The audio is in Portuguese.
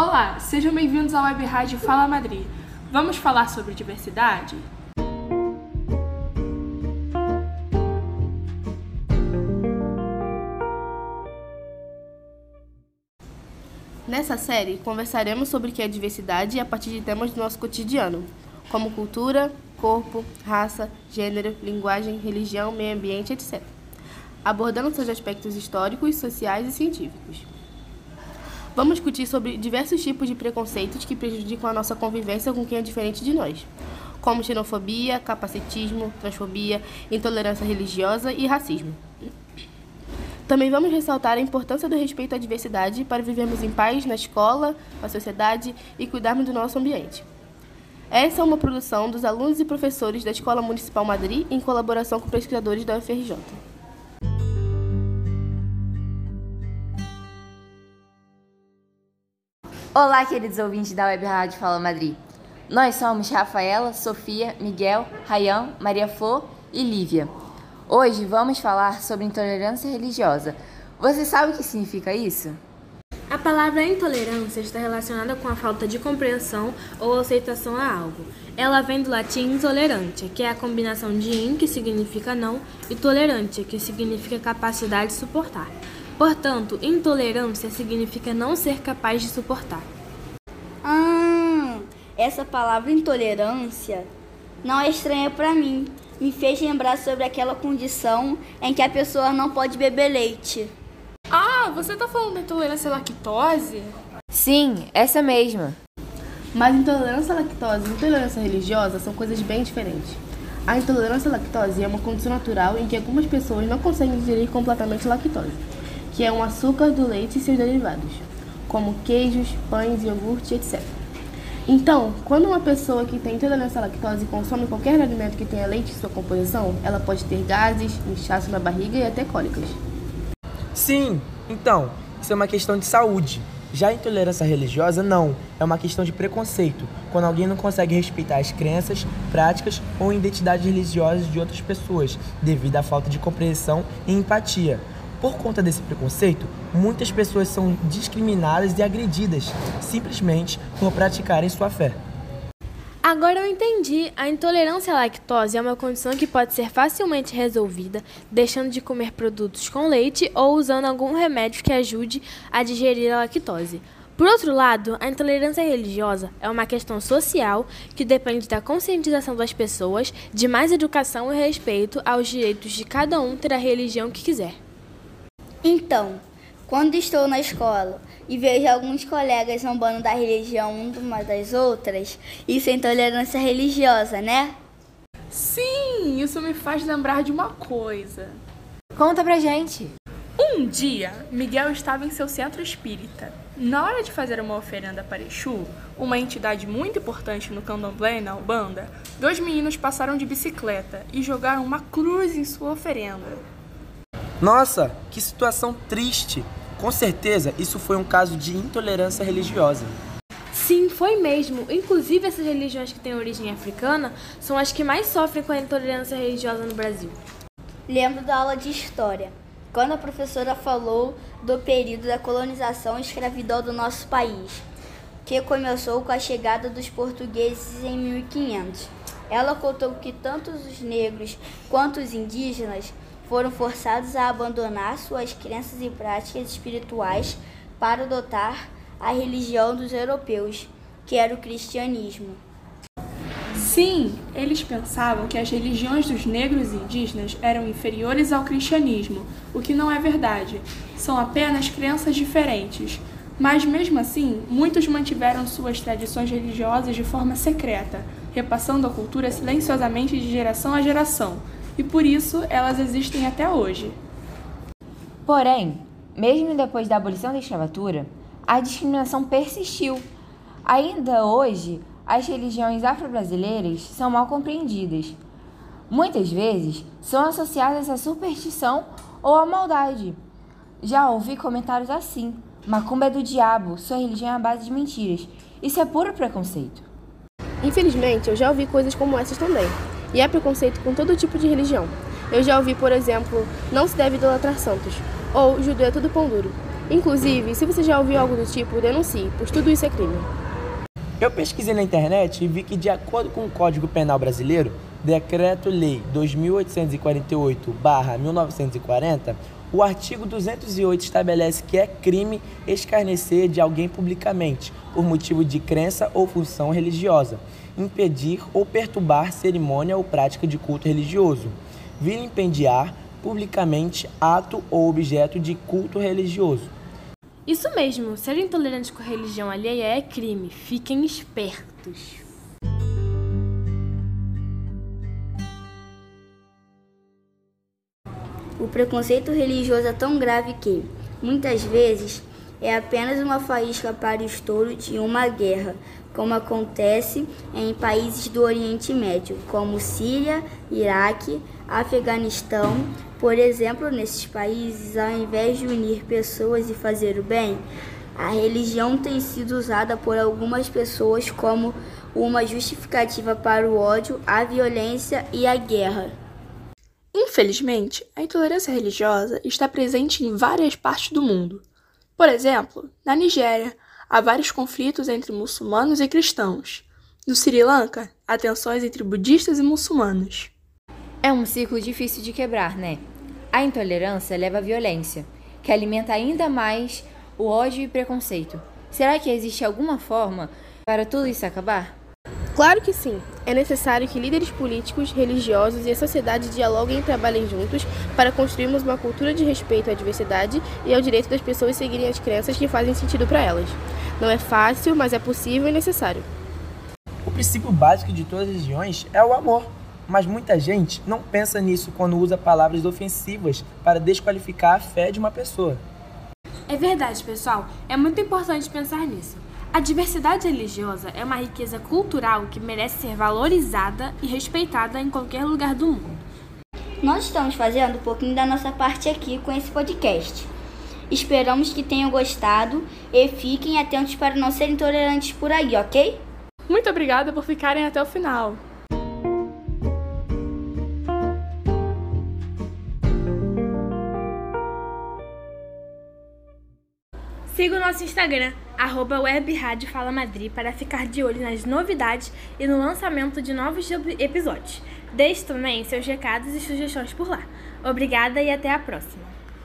Olá, sejam bem-vindos ao Web Rádio Fala Madrid. Vamos falar sobre diversidade? Nessa série, conversaremos sobre o que é diversidade a partir de temas do nosso cotidiano, como cultura, corpo, raça, gênero, linguagem, religião, meio ambiente, etc., abordando seus aspectos históricos, sociais e científicos. Vamos discutir sobre diversos tipos de preconceitos que prejudicam a nossa convivência com quem é diferente de nós, como xenofobia, capacitismo, transfobia, intolerância religiosa e racismo. Também vamos ressaltar a importância do respeito à diversidade para vivermos em paz na escola, na sociedade e cuidarmos do nosso ambiente. Essa é uma produção dos alunos e professores da Escola Municipal Madrid em colaboração com pesquisadores da UFRJ. Olá, queridos ouvintes da Web Rádio Fala Madrid. Nós somos Rafaela, Sofia, Miguel, Rayan, Maria Flor e Lívia. Hoje vamos falar sobre intolerância religiosa. Você sabe o que significa isso? A palavra intolerância está relacionada com a falta de compreensão ou aceitação a algo. Ela vem do latim intolerante, que é a combinação de in, que significa não, e tolerante, que significa capacidade de suportar. Portanto, intolerância significa não ser capaz de suportar. Ah, essa palavra intolerância não é estranha para mim me fez lembrar sobre aquela condição em que a pessoa não pode beber leite. Ah, você tá falando da intolerância à lactose? Sim, essa mesma. Mas intolerância à lactose e intolerância religiosa são coisas bem diferentes. A intolerância à lactose é uma condição natural em que algumas pessoas não conseguem digerir completamente a lactose, que é um açúcar do leite e seus derivados, como queijos, pães, iogurte, etc. Então, quando uma pessoa que tem intolerância à lactose consome qualquer alimento que tenha leite em sua composição, ela pode ter gases, inchaço na barriga e até cólicas. Sim, então, isso é uma questão de saúde. Já a intolerância religiosa, não. É uma questão de preconceito, quando alguém não consegue respeitar as crenças, práticas ou identidades religiosas de outras pessoas, devido à falta de compreensão e empatia. Por conta desse preconceito, muitas pessoas são discriminadas e agredidas simplesmente por praticarem sua fé. Agora eu entendi. A intolerância à lactose é uma condição que pode ser facilmente resolvida deixando de comer produtos com leite ou usando algum remédio que ajude a digerir a lactose. Por outro lado, a intolerância religiosa é uma questão social que depende da conscientização das pessoas, de mais educação e respeito aos direitos de cada um ter a religião que quiser. Então, quando estou na escola e vejo alguns colegas zombando da religião uma das outras, isso é intolerância religiosa, né? Sim, isso me faz lembrar de uma coisa. Conta pra gente. Um dia, Miguel estava em seu centro espírita. Na hora de fazer uma oferenda para Exu, uma entidade muito importante no candomblé e na Ubanda, dois meninos passaram de bicicleta e jogaram uma cruz em sua oferenda. Nossa, que situação triste! Com certeza, isso foi um caso de intolerância religiosa. Sim, foi mesmo. Inclusive, essas religiões que têm origem africana são as que mais sofrem com a intolerância religiosa no Brasil. Lembro da aula de história, quando a professora falou do período da colonização e escravidão do nosso país, que começou com a chegada dos portugueses em 1500. Ela contou que tanto os negros quanto os indígenas foram forçados a abandonar suas crenças e práticas espirituais para adotar a religião dos europeus, que era o cristianismo. Sim, eles pensavam que as religiões dos negros e indígenas eram inferiores ao cristianismo, o que não é verdade. São apenas crenças diferentes. Mas mesmo assim, muitos mantiveram suas tradições religiosas de forma secreta, repassando a cultura silenciosamente de geração a geração e por isso elas existem até hoje. Porém, mesmo depois da abolição da escravatura, a discriminação persistiu. Ainda hoje, as religiões afro-brasileiras são mal compreendidas. Muitas vezes são associadas à superstição ou à maldade. Já ouvi comentários assim: Macumba é do diabo, sua religião é a base de mentiras. Isso é puro preconceito. Infelizmente, eu já ouvi coisas como essas também. E há preconceito com todo tipo de religião. Eu já ouvi, por exemplo, não se deve idolatrar santos, ou judeu é tudo pão duro. Inclusive, se você já ouviu algo do tipo, denuncie, pois tudo isso é crime. Eu pesquisei na internet e vi que, de acordo com o Código Penal Brasileiro, Decreto-Lei 2848-1940, o artigo 208 estabelece que é crime escarnecer de alguém publicamente, por motivo de crença ou função religiosa, impedir ou perturbar cerimônia ou prática de culto religioso, vilipendiar publicamente ato ou objeto de culto religioso. Isso mesmo, ser intolerante com religião alheia é crime. Fiquem espertos. O preconceito religioso é tão grave que, muitas vezes, é apenas uma faísca para o estouro de uma guerra, como acontece em países do Oriente Médio, como Síria, Iraque, Afeganistão. Por exemplo, nesses países, ao invés de unir pessoas e fazer o bem, a religião tem sido usada por algumas pessoas como uma justificativa para o ódio, a violência e a guerra. Infelizmente, a intolerância religiosa está presente em várias partes do mundo. Por exemplo, na Nigéria, há vários conflitos entre muçulmanos e cristãos. No Sri Lanka, há tensões entre budistas e muçulmanos. É um ciclo difícil de quebrar, né? A intolerância leva à violência, que alimenta ainda mais o ódio e preconceito. Será que existe alguma forma para tudo isso acabar? Claro que sim. É necessário que líderes políticos, religiosos e a sociedade dialoguem e trabalhem juntos para construirmos uma cultura de respeito à diversidade e ao direito das pessoas seguirem as crenças que fazem sentido para elas. Não é fácil, mas é possível e necessário. O princípio básico de todas as religiões é o amor, mas muita gente não pensa nisso quando usa palavras ofensivas para desqualificar a fé de uma pessoa. É verdade, pessoal. É muito importante pensar nisso. A diversidade religiosa é uma riqueza cultural que merece ser valorizada e respeitada em qualquer lugar do mundo. Nós estamos fazendo um pouquinho da nossa parte aqui com esse podcast. Esperamos que tenham gostado e fiquem atentos para não serem intolerantes por aí, ok? Muito obrigada por ficarem até o final. Siga o nosso Instagram, arroba Madrid, para ficar de olho nas novidades e no lançamento de novos episódios. Deixe também seus recados e sugestões por lá. Obrigada e até a próxima!